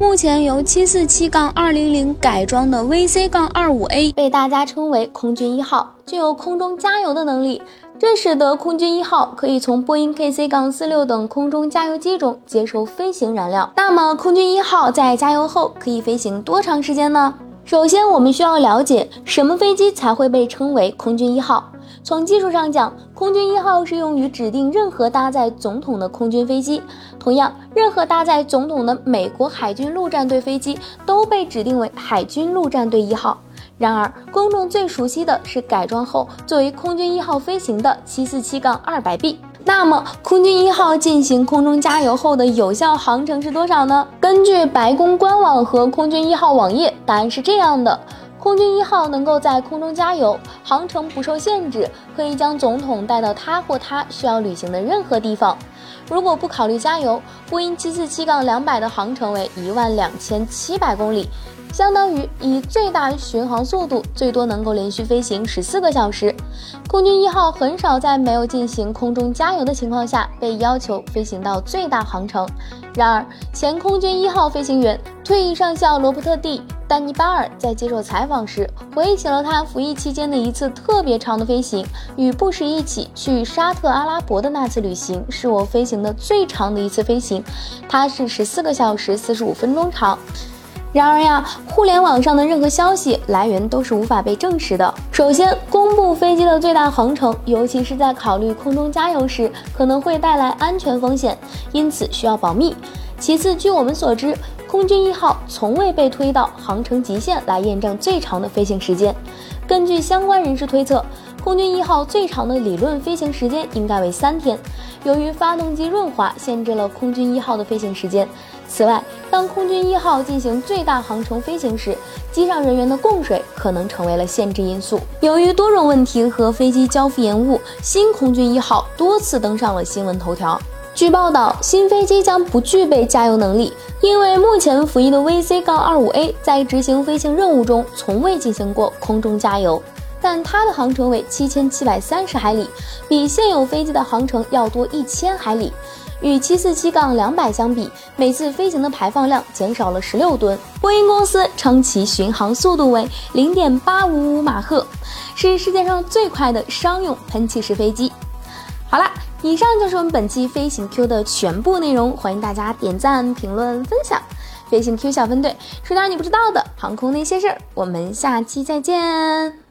目前由七四七杠二零零改装的 VC 杠二五 A 被大家称为空军一号，具有空中加油的能力，这使得空军一号可以从波音 KC 杠46等空中加油机中接收飞行燃料。那么，空军一号在加油后可以飞行多长时间呢？首先，我们需要了解什么飞机才会被称为空军一号。从技术上讲，空军一号是用于指定任何搭载总统的空军飞机。同样，任何搭载总统的美国海军陆战队飞机都被指定为海军陆战队一号。然而，公众最熟悉的是改装后作为空军一号飞行的 747-200B。那么，空军一号进行空中加油后的有效航程是多少呢？根据白宫官网和空军一号网页，答案是这样的：空军一号能够在空中加油，航程不受限制，可以将总统带到他或他需要旅行的任何地方。如果不考虑加油，波音747-200的航程为一万两千七百公里。相当于以最大巡航速度，最多能够连续飞行十四个小时。空军一号很少在没有进行空中加油的情况下被要求飞行到最大航程。然而，前空军一号飞行员退役上校罗伯特 ·D· 丹尼巴尔在接受采访时回忆起了他服役期间的一次特别长的飞行。与布什一起去沙特阿拉伯的那次旅行是我飞行的最长的一次飞行，它是十四个小时四十五分钟长。然而呀，互联网上的任何消息来源都是无法被证实的。首先，公布飞机的最大航程，尤其是在考虑空中加油时，可能会带来安全风险，因此需要保密。其次，据我们所知，空军一号从未被推到航程极限来验证最长的飞行时间。根据相关人士推测，空军一号最长的理论飞行时间应该为三天。由于发动机润滑限制了空军一号的飞行时间。此外，当空军一号进行最大航程飞行时，机上人员的供水可能成为了限制因素。由于多种问题和飞机交付延误，新空军一号多次登上了新闻头条。据报道，新飞机将不具备加油能力，因为目前服役的 VC 杠 25A 在执行飞行任务中从未进行过空中加油，但它的航程为七千七百三十海里，比现有飞机的航程要多一千海里。与747-200相比，每次飞行的排放量减少了16吨。波音公司称其巡航速度为0.855马赫，是世界上最快的商用喷气式飞机。好了，以上就是我们本期飞行 Q 的全部内容，欢迎大家点赞、评论、分享。飞行 Q 小分队说点你不知道的航空那些事儿，我们下期再见。